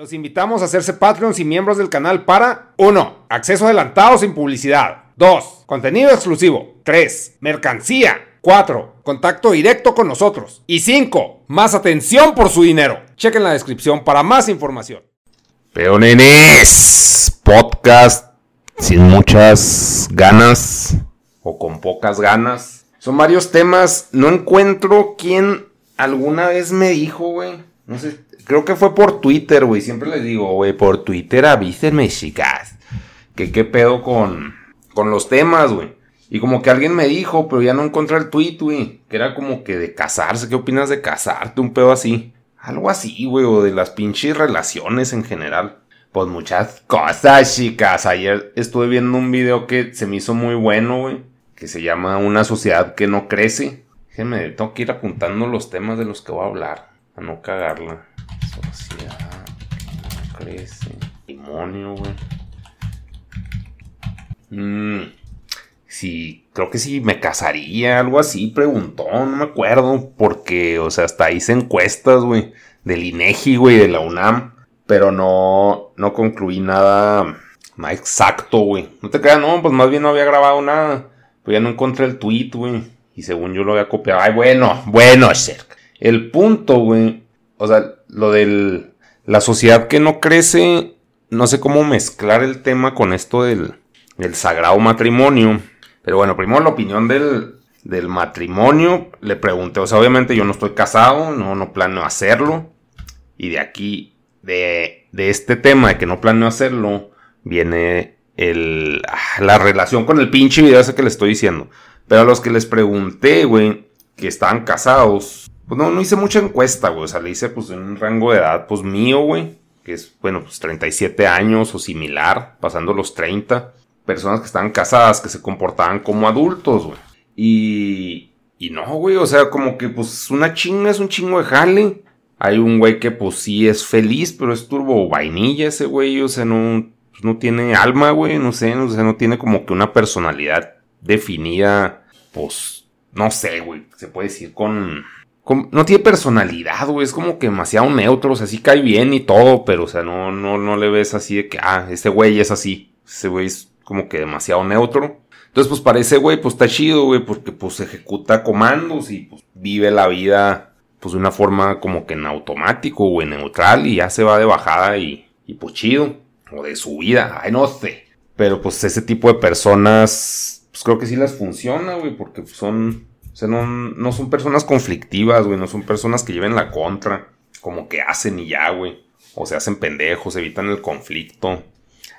Los invitamos a hacerse Patreons y miembros del canal para 1. Acceso adelantado sin publicidad. 2. Contenido exclusivo. 3. Mercancía. 4. Contacto directo con nosotros. Y 5. Más atención por su dinero. Chequen la descripción para más información. Peonenes, podcast sin muchas ganas o con pocas ganas. Son varios temas. No encuentro quién alguna vez me dijo, güey. No sé, creo que fue por Twitter, güey. Siempre les digo, güey, por Twitter avísenme, chicas. Que qué pedo con, con los temas, güey. Y como que alguien me dijo, pero ya no encontré el tweet, güey. Que era como que de casarse. ¿Qué opinas de casarte? Un pedo así. Algo así, güey. O de las pinches relaciones en general. Pues muchas cosas, chicas. Ayer estuve viendo un video que se me hizo muy bueno, güey. Que se llama Una sociedad que no crece. Déjenme, tengo que ir apuntando los temas de los que voy a hablar. No cagarla. Sociedad crece. Demonio, güey. Mmm. Sí, creo que sí me casaría, algo así, preguntó, no me acuerdo, porque, o sea, hasta hice encuestas, güey, del INEGI, güey, de la UNAM, pero no, no concluí nada más exacto, güey. No te creas, no, pues más bien no había grabado nada, pues ya no encontré el tweet, güey, y según yo lo había copiado. Ay, bueno, bueno, cerca. El punto, güey, o sea, lo del, la sociedad que no crece, no sé cómo mezclar el tema con esto del, del sagrado matrimonio. Pero bueno, primero la opinión del, del matrimonio. Le pregunté, o sea, obviamente yo no estoy casado, no, no planeo hacerlo. Y de aquí, de, de este tema de que no planeo hacerlo, viene el, ah, la relación con el pinche video ese que le estoy diciendo. Pero a los que les pregunté, güey, que estaban casados, pues no, no hice mucha encuesta, güey. O sea, le hice pues en un rango de edad, pues mío, güey. Que es, bueno, pues 37 años o similar, pasando los 30 personas que estaban casadas, que se comportaban como adultos, güey. Y, y no, güey, o sea, como que pues una chinga es un chingo de jale. Hay un güey que pues sí es feliz, pero es turbo vainilla ese güey, o sea, no, pues, no tiene alma, güey, no sé, o sea, no tiene como que una personalidad definida, pues, no sé, güey, se puede decir con... no tiene personalidad, güey, es como que demasiado neutro, o sea, sí cae bien y todo, pero, o sea, no, no, no le ves así de que, ah, este güey es así, ese güey es como que demasiado neutro. Entonces, pues para ese güey, pues está chido, güey, porque pues ejecuta comandos y pues vive la vida, pues de una forma como que en automático, güey, neutral y ya se va de bajada y, y pues chido. O de su vida, ay, no sé. Pero pues ese tipo de personas, pues creo que sí les funciona, güey, porque pues, son, o sea, no, son personas conflictivas, güey, no son personas que lleven la contra, como que hacen y ya, güey. O se hacen pendejos, evitan el conflicto.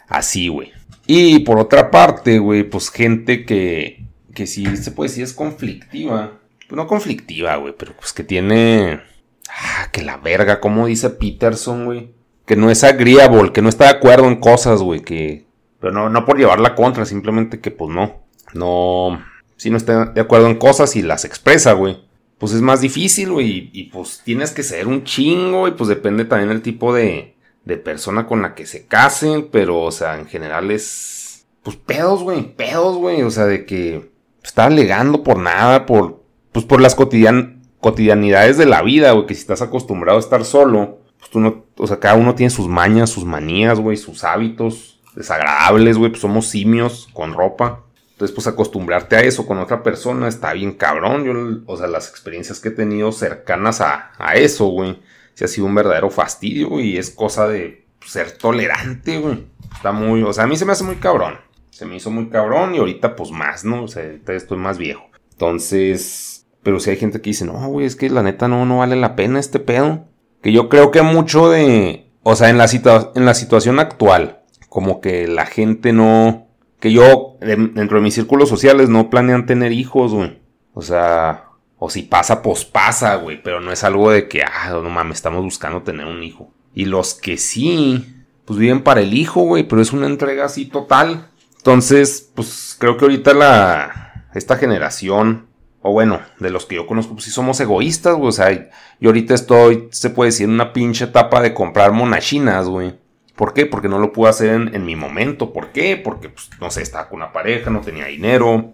Así, güey. Y por otra parte, güey, pues gente que, que sí se puede decir es conflictiva. Pues no conflictiva, güey, pero pues que tiene... Ah, que la verga, como dice Peterson, güey. Que no es agreeable, que no está de acuerdo en cosas, güey, que... Pero no, no por llevarla contra, simplemente que pues no. No... Si no está de acuerdo en cosas y las expresa, güey. pues es más difícil, güey. Y, pues tienes que ser un chingo y pues depende también el tipo de, de persona con la que se casen. Pero, o sea, en general es, pues pedos, güey, pedos, güey. O sea, de que está alegando por nada, por, pues por las cotidian, cotidianidades de la vida, güey. Que si estás acostumbrado a estar solo, pues tú no, o sea, cada uno tiene sus mañas, sus manías, güey, sus hábitos desagradables, güey. Pues somos simios con ropa. Entonces, pues acostumbrarte a eso con otra persona está bien cabrón. Yo, o sea, las experiencias que he tenido cercanas a, eso, güey, se ha sido un verdadero fastidio, y es cosa de ser tolerante, güey. Está muy, o sea, a mí se me hace muy cabrón. Se me hizo muy cabrón y ahorita pues más, ¿no? O sea, ahorita estoy más viejo. Entonces, pero si hay gente que dice, no, güey, es que la neta no, no vale la pena este pedo. Que yo creo que mucho de, o sea, en la, en la situación actual, como que la gente no, que yo, dentro de mis círculos sociales, no planean tener hijos, güey. O sea, o si pasa, pues pasa, güey. Pero no es algo de que, ah, no mames, estamos buscando tener un hijo. Y los que sí, pues viven para el hijo, güey. Pero es una entrega así total. Entonces, pues creo que ahorita la. Esta generación. O bueno, de los que yo conozco, pues sí somos egoístas, güey. O sea, yo ahorita estoy, se puede decir, en una pinche etapa de comprar monachinas, güey. ¿Por qué? Porque no lo pude hacer en, mi momento. ¿Por qué? Porque, pues, no sé, estaba con una pareja, no tenía dinero.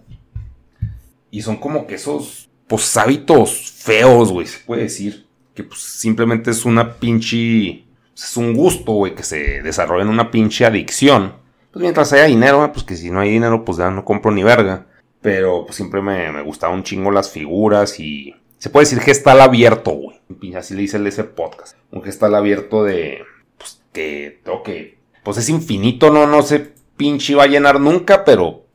Y son como que esos, pues, hábitos feos, güey, se puede decir. Que, pues, simplemente es una pinche... Es un gusto, güey, que se desarrolla en una pinche adicción. Pues mientras haya dinero, pues que si no hay dinero, pues ya no compro ni verga. Pero, pues, siempre me, me un chingo las figuras y... Se puede decir gestal abierto, güey. Así le dice ese podcast. Un gestal abierto de que que, pues es infinito, no, no sé, pinche va a llenar nunca, pero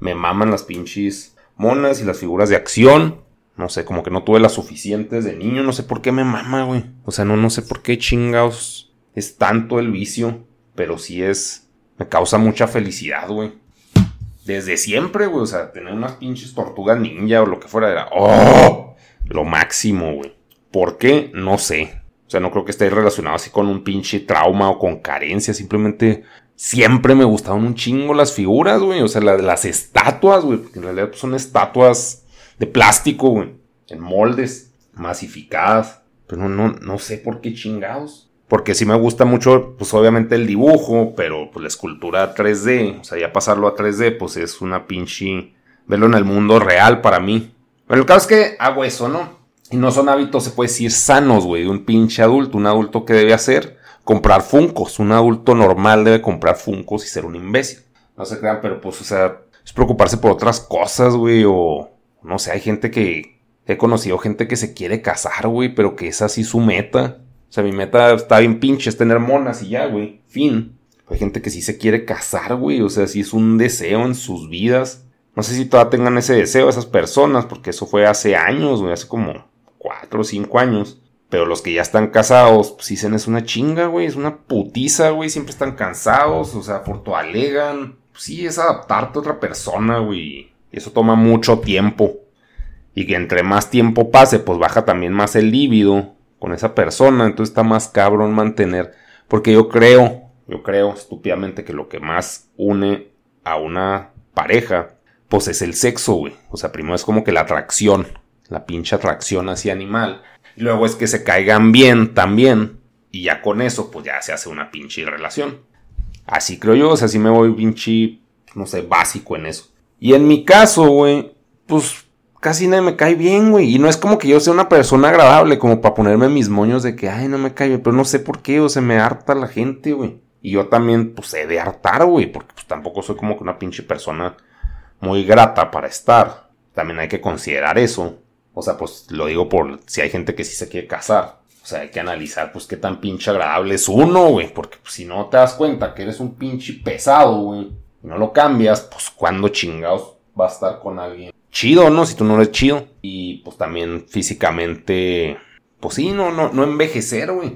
me maman las pinches monas y las figuras de acción. No sé, como que no tuve las suficientes de niño, no sé por qué me mama, güey. O sea, no, no sé por qué chingados es tanto el vicio, pero sí es, me causa mucha felicidad, güey. Desde siempre, güey, o sea, tener unas pinches tortugas ninja o lo que fuera era, ¡oh! Lo máximo, güey. ¿Por qué? No sé. Sea, no creo que esté relacionado así con un pinche trauma o con carencia. Simplemente siempre me gustaban un chingo las figuras, güey. O sea, las estatuas, güey. Porque en realidad pues, son estatuas de plástico, güey. En moldes, masificadas. Pero no, no, sé por qué chingados. Porque sí me gusta mucho, pues obviamente el dibujo, pero pues la escultura 3D, o sea, ya pasarlo a 3D, pues es una pinche... Verlo en el mundo real para mí. Pero el caso es que hago eso, ¿no? Y no son hábitos, se puede decir, sanos, güey, de un pinche adulto. Un adulto que debe hacer, comprar funcos. Un adulto normal debe comprar funcos y ser un imbécil. No se crean, pero pues, o sea, es preocuparse por otras cosas, güey, o no sé, hay gente que he conocido gente que se quiere casar, güey, pero que es así su meta. O sea, mi meta está bien pinche, es tener monas y ya, güey, fin. Hay gente que sí se quiere casar, güey, o sea, sí es un deseo en sus vidas. No sé si todavía tengan ese deseo esas personas, porque eso fue hace años, güey, hace como cuatro o cinco años. Pero los que ya están casados, pues dicen es una chinga, güey, es una putiza, güey, siempre están cansados, o sea, por tu alegan. Sí, es adaptarte a otra persona, güey. Eso toma mucho tiempo. Y que entre más tiempo pase, pues baja también más el líbido con esa persona. Entonces está más cabrón mantener. Porque yo creo, yo creo estúpidamente que lo que más une a una pareja, pues es el sexo, güey. O sea, primero es como que la atracción la pinche atracción hacia animal. luego es que se caigan bien también. Y ya con eso, pues ya se hace una pinche relación. Así creo yo, o sea, así me voy pinche, no sé, básico en eso. Y en mi caso, güey, pues casi nadie me cae bien, güey. Y no es como que yo sea una persona agradable, como para ponerme mis moños de que, ay, no me cae bien. Pero no sé por qué, o sea, me harta la gente, güey. Y yo también, pues, he de hartar, güey. Porque pues tampoco soy como que una pinche persona muy grata para estar. También hay que considerar eso. O sea, pues lo digo por si hay gente que sí se quiere casar. O sea, hay que analizar, pues, qué tan pinche agradable es uno, güey. Porque si no te das cuenta que eres un pinche pesado, güey, y no lo cambias, pues, ¿cuándo chingados va a estar con alguien chido, no? Si tú no eres chido. Y pues también físicamente, pues sí, no, no, no envejecer, güey.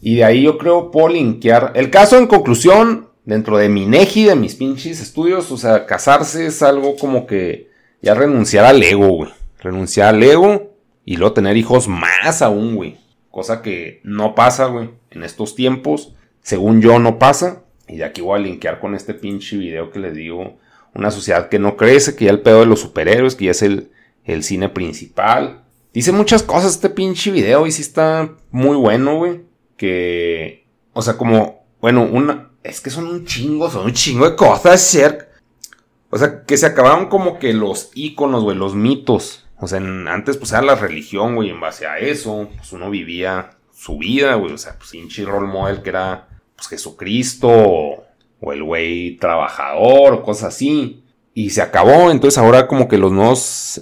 Y de ahí yo creo puedo linkear. El caso en conclusión, dentro de mi neji, de mis pinches estudios, o sea, casarse es algo como que ya renunciar al ego, güey renunciar al ego y luego tener hijos más aún, güey. Cosa que no pasa, güey, en estos tiempos. Según yo, no pasa. Y de aquí voy a linkear con este pinche video que les digo. Una sociedad que no crece, que ya el pedo de los superhéroes, que ya es el, el cine principal. Dice muchas cosas este pinche video y sí está muy bueno, güey. Que, o sea, como, bueno, una, es que son un chingo, son un chingo de cosas, ser. O sea, que se acabaron como que los íconos, güey, los mitos. O sea, antes pues era la religión, güey, en base a eso, pues uno vivía su vida, güey. O sea, pues pinche role model que era, pues Jesucristo, o, el güey trabajador, cosas así. Y se acabó, entonces ahora como que los nuevos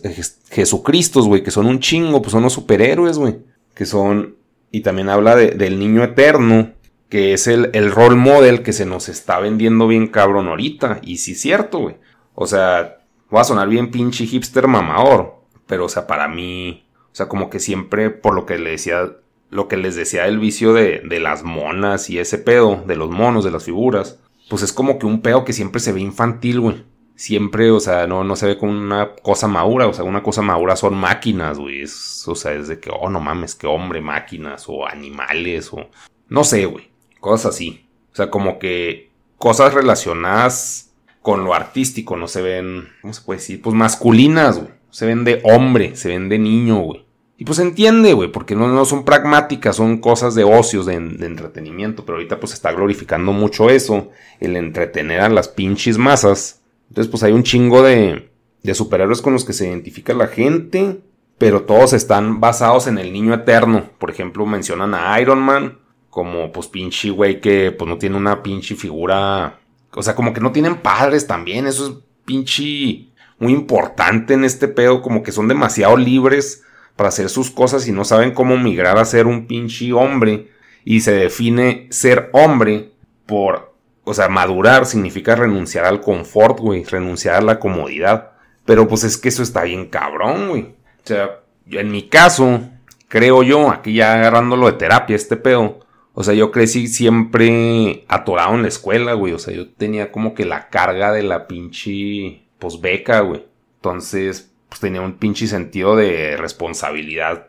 Jesucristos, güey, que son un chingo, pues son los superhéroes, güey. Que son, y también habla del niño eterno, que es el, el role model que se nos está vendiendo bien cabrón ahorita. Y sí es cierto, güey. O sea, va a sonar bien pinche hipster mamador. Pero, o sea, para mí, o sea, como que siempre, por lo que le decía, lo que les decía el vicio de, de las monas y ese pedo, de los monos, de las figuras, pues es como que un pedo que siempre se ve infantil, güey. Siempre, o sea, no, no se ve como una cosa madura, o sea, una cosa madura son máquinas, güey, o sea, es de que, oh, no mames, que hombre, máquinas, o animales, o, no sé, güey, cosas así, o sea, como que cosas relacionadas con lo artístico no se ven, ¿cómo se puede decir? Pues masculinas, güey, se ven de hombre, se ven de niño, güey. Y pues entiende, güey, porque no, no, son pragmáticas, son cosas de ocios, de, entretenimiento. Pero ahorita pues está glorificando mucho eso, el entretener a las pinches masas. Entonces, pues hay un chingo de, de superhéroes con los que se identifica la gente, pero todos están basados en el niño eterno. Por ejemplo, mencionan a Iron Man como pues pinche güey que pues no tiene una pinche figura, o sea, como que no tienen padres también, eso es pinche muy importante en este pedo, como que son demasiado libres para hacer sus cosas y no saben cómo migrar a ser un pinche hombre y se define ser hombre por o sea, madurar significa renunciar al confort, güey, renunciar a la comodidad. Pero pues es que eso está bien cabrón, güey. O sea, en mi caso, creo yo, aquí ya agarrándolo de terapia, este pedo. O sea, yo crecí siempre atorado en la escuela, güey. O sea, yo tenía como que la carga de la pinche, pues beca, güey. Entonces, pues tenía un pinche sentido de responsabilidad,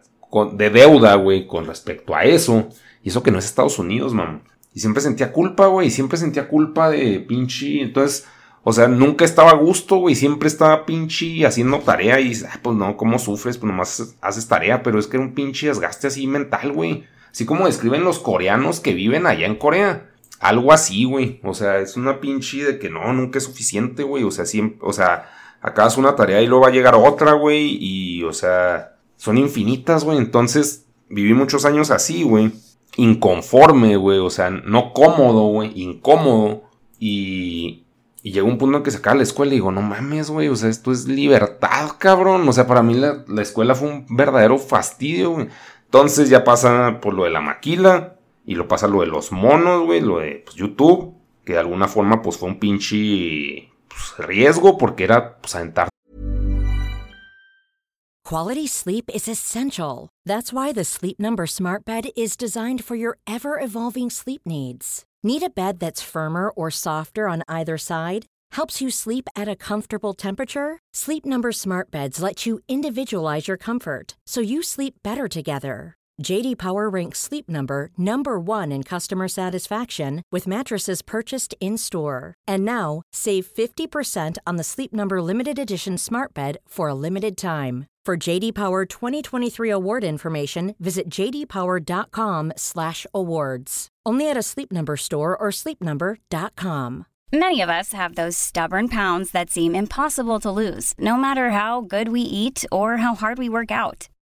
de deuda, güey, con respecto a eso. Y eso que no es Estados Unidos, mamá. Y siempre sentía culpa, güey. Siempre sentía culpa de pinche. Entonces, o sea, nunca estaba a gusto, güey. Siempre estaba pinche haciendo tarea. Y pues no, ¿cómo sufres? Pues nomás haces tarea. Pero es que era un pinche desgaste así mental, güey. Así como describen los coreanos que viven allá en Corea. Algo así, güey. O sea, es una pinche de que no, nunca es suficiente, güey. O sea, siempre, o sea, acabas una tarea y luego va a llegar otra, güey. Y, o sea, son infinitas, güey. Entonces, viví muchos años así, güey inconforme, güey, o sea, no cómodo, güey, incómodo. Y, y llegó un punto en que se acaba la escuela y digo, no mames, güey, o sea, esto es libertad, cabrón. O sea, para mí la, escuela fue un verdadero fastidio, güey. Entonces ya pasa por lo de la maquila y lo pasa lo de los monos, güey, lo de pues, YouTube, que de alguna forma pues fue un pinche pues, riesgo porque era pues aventar Quality sleep is essential. That's why the Sleep Number Smart Bed is designed for your ever evolving sleep needs. Need a bed that's firmer or softer on either side? Helps you sleep at a comfortable temperature? Sleep Number Smart Beds let you individualize your comfort so you sleep better together. JD Power ranks Sleep Number number 1 in customer satisfaction with mattresses purchased in-store. And now, save 50% on the Sleep Number limited edition Smart Bed for a limited time. For JD Power 2023 award information, visit jdpower.com/awards. Only at a Sleep Number store or sleepnumber.com. Many of us have those stubborn pounds that seem impossible to lose, no matter how good we eat or how hard we work out.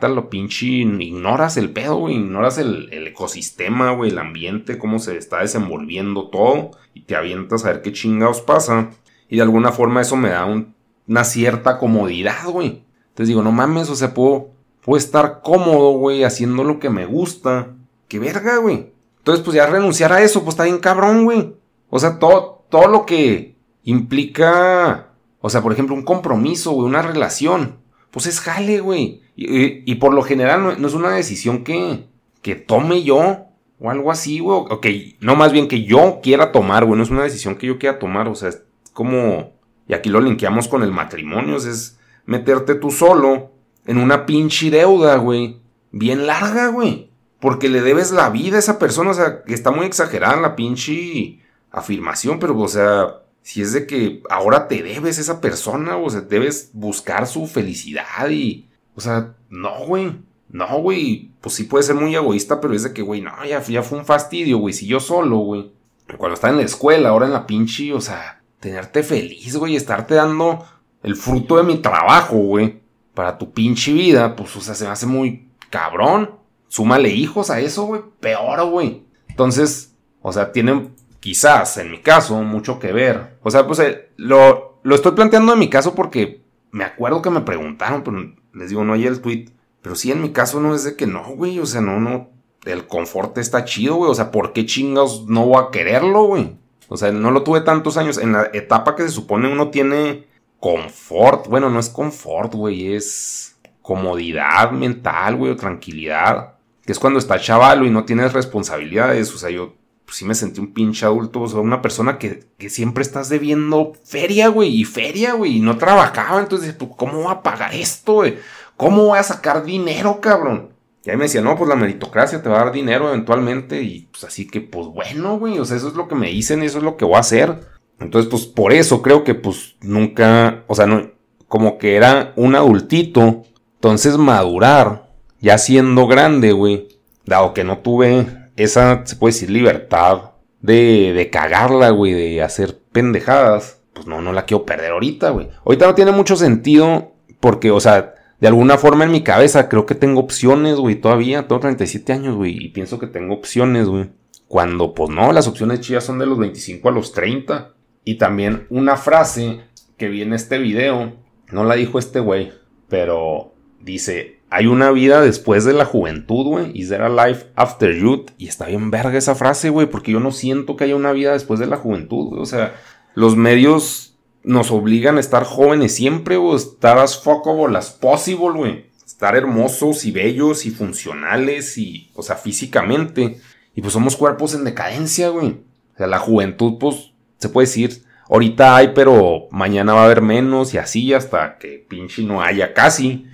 Lo pinche, ignoras el pedo, güey, ignoras el, el ecosistema, güey, el ambiente, cómo se está desenvolviendo todo, y te avientas a ver qué chingados pasa. Y de alguna forma eso me da un, una cierta comodidad, güey. Entonces digo, no mames, o sea, puedo, puedo estar cómodo, güey, haciendo lo que me gusta. Qué verga, güey. Entonces, pues ya renunciar a eso, pues está bien cabrón, güey. O sea, todo, todo lo que implica, o sea, por ejemplo, un compromiso, güey, una relación, pues es jale, güey. Y, por lo general no, es una decisión que, que tome yo. O algo así, güey. Ok, no más bien que yo quiera tomar, güey. No es una decisión que yo quiera tomar. O sea, es como... Y aquí lo linkeamos con el matrimonio. es meterte tú solo en una pinche deuda, güey. Bien larga, güey. Porque le debes la vida a esa persona. O sea, que está muy exagerada la pinche afirmación. Pero, o sea, si es de que ahora te debes esa persona. O sea, debes buscar su felicidad y... O sea, no, güey. No, güey, pues sí puede ser muy egoísta, pero es de que, güey, no, ya, ya fue un fastidio, güey. Si yo solo, güey. Cuando estaba en la escuela, ahora en la pinche, o sea, tenerte feliz, güey, estarte dando el fruto de mi trabajo, güey, para tu pinche vida, pues, o sea, se me hace muy cabrón. Súmale hijos a eso, güey, peor, güey. Entonces, o sea, tienen quizás, en mi caso, mucho que ver. O sea, pues eh, lo, lo estoy planteando en mi caso porque me acuerdo que me preguntaron, pero les digo, no hay el tweet pero sí, en mi caso no es de que no, güey. O sea, no, no. El confort está chido, güey. O sea, ¿por qué chingados no voy a quererlo, güey? O sea, no lo tuve tantos años. En la etapa que se supone uno tiene confort. Bueno, no es confort, güey. Es comodidad mental, güey. O tranquilidad. Que es cuando está chavalo y no tienes responsabilidades. O sea, yo pues, sí me sentí un pinche adulto. O sea, una persona que, que siempre estás debiendo feria, güey. Y feria, güey. Y no trabajaba. Entonces, pues, ¿cómo voy a pagar esto, güey? ¿Cómo voy a sacar dinero, cabrón? Y ahí me decía, no, pues la meritocracia te va a dar dinero eventualmente. Y pues así que, pues bueno, güey. O sea, eso es lo que me dicen eso es lo que voy a hacer. Entonces, pues por eso creo que pues nunca, o sea, no, como que era un adultito. Entonces madurar, ya siendo grande, güey. Dado que no tuve esa, se puede decir, libertad de, de cagarla, güey, de hacer pendejadas. Pues no, no la quiero perder ahorita, güey. Ahorita no tiene mucho sentido porque, o sea, de alguna forma en mi cabeza creo que tengo opciones, güey, todavía. Tengo 37 años, güey, y pienso que tengo opciones, güey. Cuando, pues no, las opciones chidas son de los 25 a los 30. Y también una frase que vi en este video, no la dijo este güey, pero dice, hay una vida después de la juventud, güey. Is there a life after youth? Y está bien verga esa frase, güey, porque yo no siento que haya una vida después de la juventud, güey. O sea, los medios nos obligan a estar jóvenes siempre, o estar as fuckable as possible, güey. Estar hermosos y bellos y funcionales y, o sea, físicamente. Y pues somos cuerpos en decadencia, güey. O sea, la juventud, pues, se puede decir, ahorita hay, pero mañana va a haber menos y así hasta que pinche no haya casi.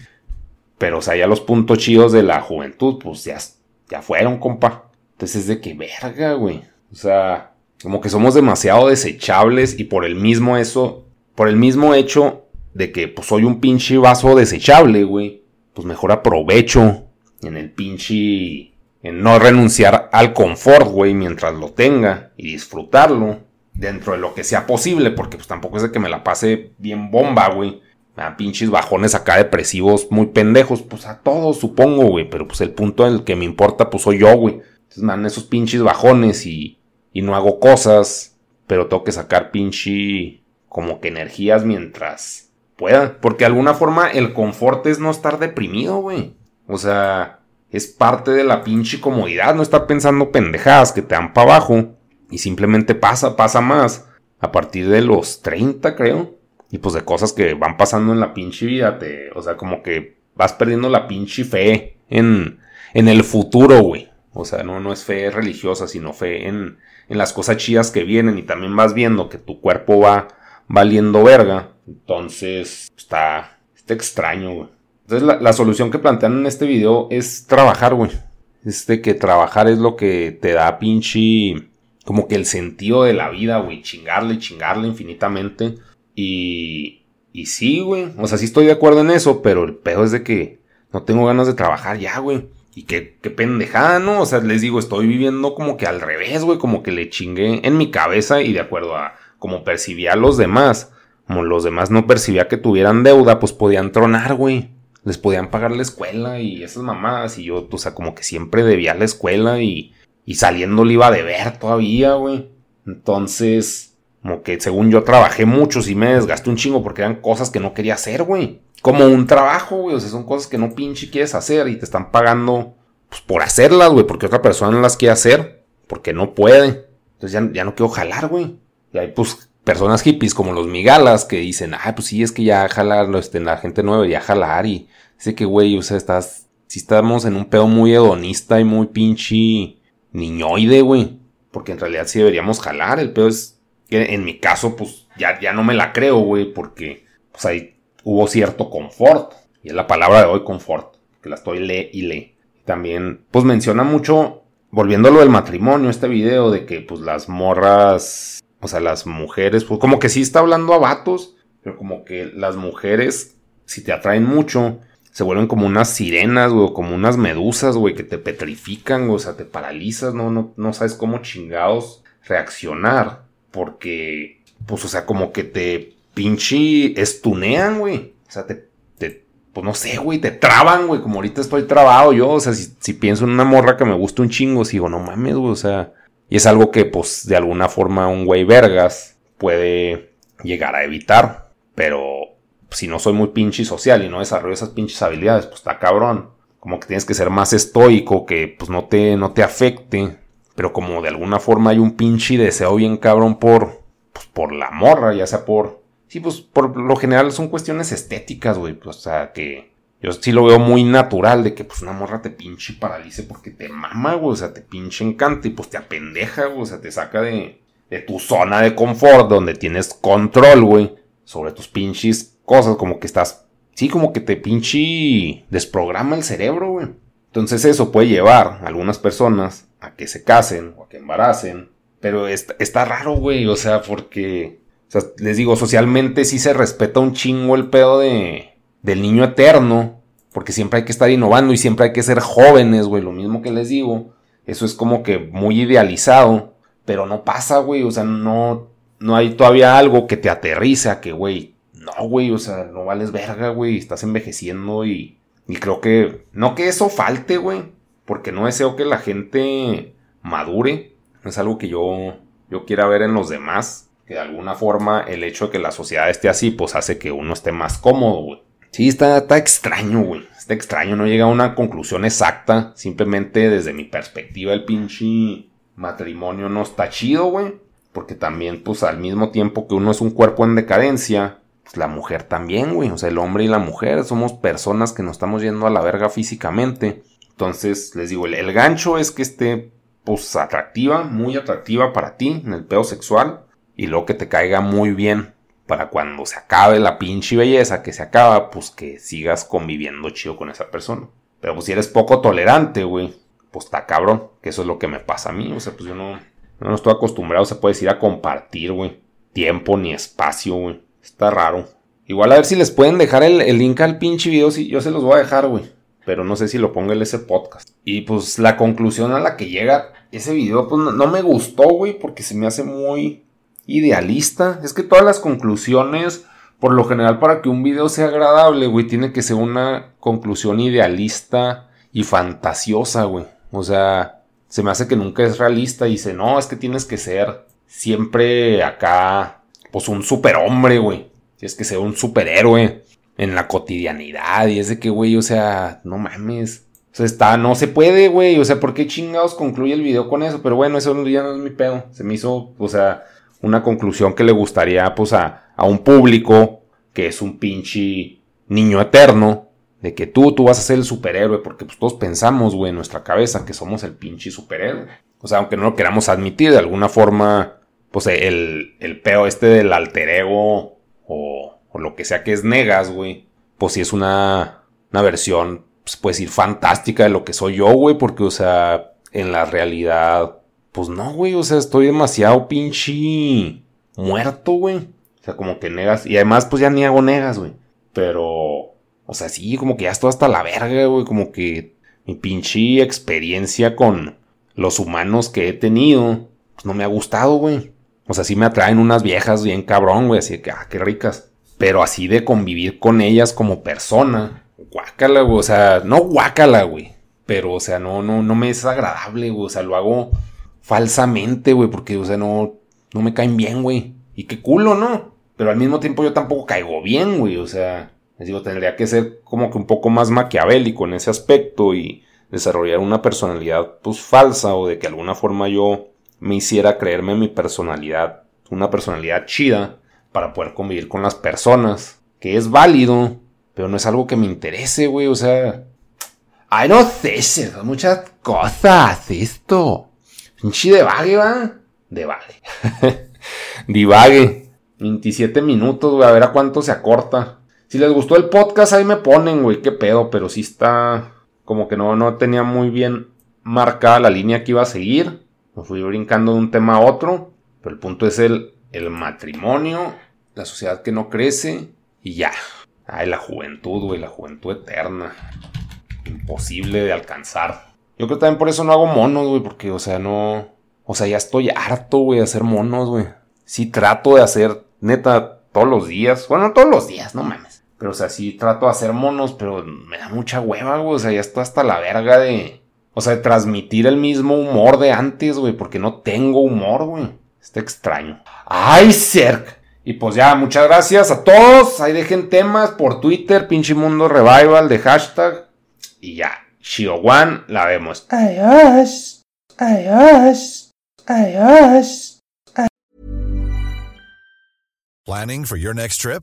Pero, o sea, ya los puntos chidos de la juventud, pues ya, ya fueron, compa. Entonces es de que verga, güey. O sea, como que somos demasiado desechables y por el mismo eso, por el mismo hecho de que pues soy un pinche vaso desechable, güey, pues mejor aprovecho en el pinche en no renunciar al confort, güey, mientras lo tenga y disfrutarlo dentro de lo que sea posible, porque pues tampoco es de que me la pase bien bomba, güey. A pinches bajones acá depresivos muy pendejos, pues a todos supongo, güey, pero pues el punto en el que me importa pues soy yo, güey. Entonces man, esos pinches bajones y y no hago cosas, pero tengo que sacar pinche como que energías mientras pueda. Porque de alguna forma el confort es no estar deprimido, güey. O sea, es parte de la pinche comodidad, no estar pensando pendejadas que te dan para abajo. Y simplemente pasa, pasa más. A partir de los 30, creo. Y pues de cosas que van pasando en la pinche vida. Te, o sea, como que vas perdiendo la pinche fe en, en el futuro, güey. O sea, no, no es fe religiosa, sino fe en, en las cosas chidas que vienen y también vas viendo que tu cuerpo va valiendo verga. Entonces, está, está extraño, güey. Entonces, la, solución que plantean en este video es trabajar, güey. Es de que trabajar es lo que te da pinche. Como que el sentido de la vida, güey. Chingarle, chingarle infinitamente. Y. Y sí, güey. O sea, sí estoy de acuerdo en eso, pero el pedo es de que no tengo ganas de trabajar ya, güey. Y qué, qué pendejada, ¿no? O sea, les digo, estoy viviendo como que al revés, güey, como que le chingué en mi cabeza y de acuerdo a como percibía a los demás, como los demás no percibía que tuvieran deuda, pues podían tronar, güey. Les podían pagar la escuela y esas mamadas. Y yo, o sea, como que siempre debía la escuela y, y saliendo le iba a deber todavía, güey. Entonces, como que según yo trabajé mucho, y me desgasté un chingo porque eran cosas que no quería hacer, güey como un trabajo, güey. O sea, son cosas que no pinche quieres hacer y te están pagando pues, por hacerlas, güey. Porque otra persona no las quiere hacer. Porque no puede. Entonces ya, ya no quiero jalar, güey. Y hay pues personas hippies como los migalas que dicen, ah, pues sí, es que ya jalar, este, la gente nueva ya jalar. Y dice que, güey, o sea, estás, si estamos en un pedo muy hedonista y muy pinche niñoide, güey. Porque en realidad sí deberíamos jalar. El pedo es en mi caso, pues ya, ya no me la creo, güey, porque pues ahí hubo cierto confort. Y es la palabra de hoy, confort. Que la estoy le y le. También, pues menciona mucho, volviéndolo del matrimonio, este video de que pues las morras, o sea, las mujeres, pues como que sí está hablando a vatos, pero como que las mujeres, si te atraen mucho, se vuelven como unas sirenas, güey, como unas medusas, güey, que te petrifican, o sea, te paralizas, no, no, no sabes cómo chingados reaccionar, porque, pues, o sea, como que te pinche estunean, güey, o sea, te, te pues no sé, güey, te traban, güey, como ahorita estoy trabado yo, o sea, si, si pienso en una morra que me gusta un chingo, sigo, no mames, güey, o sea, y es algo que, pues, de alguna forma un güey vergas puede llegar a evitar, pero si no soy muy pinche social y no desarrollo esas pinches habilidades, pues está cabrón. Como que tienes que ser más estoico, que pues no te, no te afecte. Pero como de alguna forma hay un pinche deseo bien cabrón por, pues, por la morra, ya sea por... Sí, pues por lo general son cuestiones estéticas, güey. Pues, o sea, que yo sí lo veo muy natural de que pues una morra te pinche paralice porque te mama, güey. O sea, te pinche encanta y pues te apendeja, güey. O sea, te saca de, de tu zona de confort donde tienes control, güey. Sobre tus pinches cosas, como que estás, sí, como que te pinche desprograma el cerebro, güey. Entonces eso puede llevar a algunas personas a que se casen o a que embaracen. Pero está, raro, güey, o sea, porque, o sea, les digo, socialmente sí se respeta un chingo el pedo de, del niño eterno, porque siempre hay que estar innovando y siempre hay que ser jóvenes, güey, lo mismo que les digo. Eso es como que muy idealizado, pero no pasa, güey, o sea, no, no hay todavía algo que te aterriza, que, güey, no, güey, o sea, no vales verga, güey, estás envejeciendo y, y creo que, no que eso falte, güey, porque no deseo que la gente madure, es algo que yo, yo quiera ver en los demás, que de alguna forma el hecho de que la sociedad esté así, pues hace que uno esté más cómodo, güey. Sí, está, está extraño, güey. Está extraño, no llega a una conclusión exacta. Simplemente desde mi perspectiva, el pinche matrimonio no está chido, güey. Porque también, pues al mismo tiempo que uno es un cuerpo en decadencia, pues, la mujer también, güey. O sea, el hombre y la mujer somos personas que nos estamos yendo a la verga físicamente. Entonces, les digo, el, gancho es que esté, pues, atractiva, muy atractiva para ti en el pedo sexual. Y luego que te caiga muy bien para cuando se acabe la pinche belleza que se acaba, pues que sigas conviviendo chido con esa persona. Pero pues si eres poco tolerante, güey, pues está cabrón, que eso es lo que me pasa a mí. O sea, pues yo no, no estoy acostumbrado, se puede decir, a compartir, güey, tiempo ni espacio, güey. Está raro. Igual a ver si les pueden dejar el, link al pinche video. Si yo se los voy a dejar, güey. Pero no sé si lo ponga en ese podcast. Y pues la conclusión a la que llega ese video, pues no, me gustó, güey. Porque se me hace muy idealista. Es que todas las conclusiones, por lo general, para que un video sea agradable, güey, tiene que ser una conclusión idealista y fantasiosa, güey. O sea, se me hace que nunca es realista. Y dice, no, es que tienes que ser siempre acá pues un superhombre, güey. Si es que sea un superhéroe en la cotidianidad. Y es de que, güey, o sea, no mames. O sea, está, no se puede, güey. O sea, ¿por qué chingados concluye el video con eso? Pero bueno, eso ya no es mi pedo. Se me hizo, o sea, una conclusión que le gustaría, pues, a, a un público que es un pinche niño eterno. De que tú, tú vas a ser el superhéroe. Porque pues todos pensamos, güey, en nuestra cabeza que somos el pinche superhéroe. O sea, aunque no lo queramos admitir, de alguna forma pues el, el peo este del alter ego o, o lo que sea que es Negas, güey, pues sí es una, una versión, pues puedes decir, fantástica de lo que soy yo, güey, porque, o sea, en la realidad, pues no, güey, o sea, estoy demasiado pinche muerto, güey. O sea, como que negas, y además, pues ya ni hago negas, güey. Pero, o sea, sí, como que ya estoy hasta la verga, güey, como que mi pinche experiencia con los humanos que he tenido, pues no me ha gustado, güey. O sea, sí me atraen unas viejas bien cabrón, güey, así que, ah, qué ricas. Pero así de convivir con ellas como persona, guácala, güey, o sea, no guácala, güey. Pero, o sea, no, no, no me es agradable, güey, o sea, lo hago falsamente, güey, porque, o sea, no, no me caen bien, güey. Y qué culo, ¿no? Pero al mismo tiempo yo tampoco caigo bien, güey, o sea, les digo, tendría que ser como que un poco más maquiavélico en ese aspecto y desarrollar una personalidad, pues, falsa o de que de alguna forma yo me hiciera creerme mi personalidad, una personalidad chida, para poder convivir con las personas, que es válido, pero no es algo que me interese, güey, o sea... Ay, no sé, son muchas cosas esto. Pinche de vague, va. De vague. Divague. 27 minutos, güey. A ver a cuánto se acorta. Si les gustó el podcast, ahí me ponen, güey. Qué pedo. Pero sí está. Como que no, no tenía muy bien marcada la línea que iba a seguir. Me fui brincando de un tema a otro. Pero el punto es el, el matrimonio. La sociedad que no crece. Y ya. Ay, la juventud, güey. La juventud eterna. Imposible de alcanzar. Yo creo que también por eso no hago monos, güey. Porque, o sea, no. O sea, ya estoy harto, güey, de hacer monos, güey. Sí trato de hacer, neta, todos los días. Bueno, todos los días, no mames. Pero, o sea, sí trato de hacer monos, pero me da mucha hueva, güey. O sea, ya estoy hasta la verga de... O sea, de transmitir el mismo humor de antes, güey. Porque no tengo humor, güey. Está extraño. ¡Ay, Cerc! Y pues ya, muchas gracias a todos. Ahí dejen temas por Twitter, pinche mundo revival de hashtag. Y ya, Shio la vemos. Adiós. Adiós. Adiós. Planning for your next trip?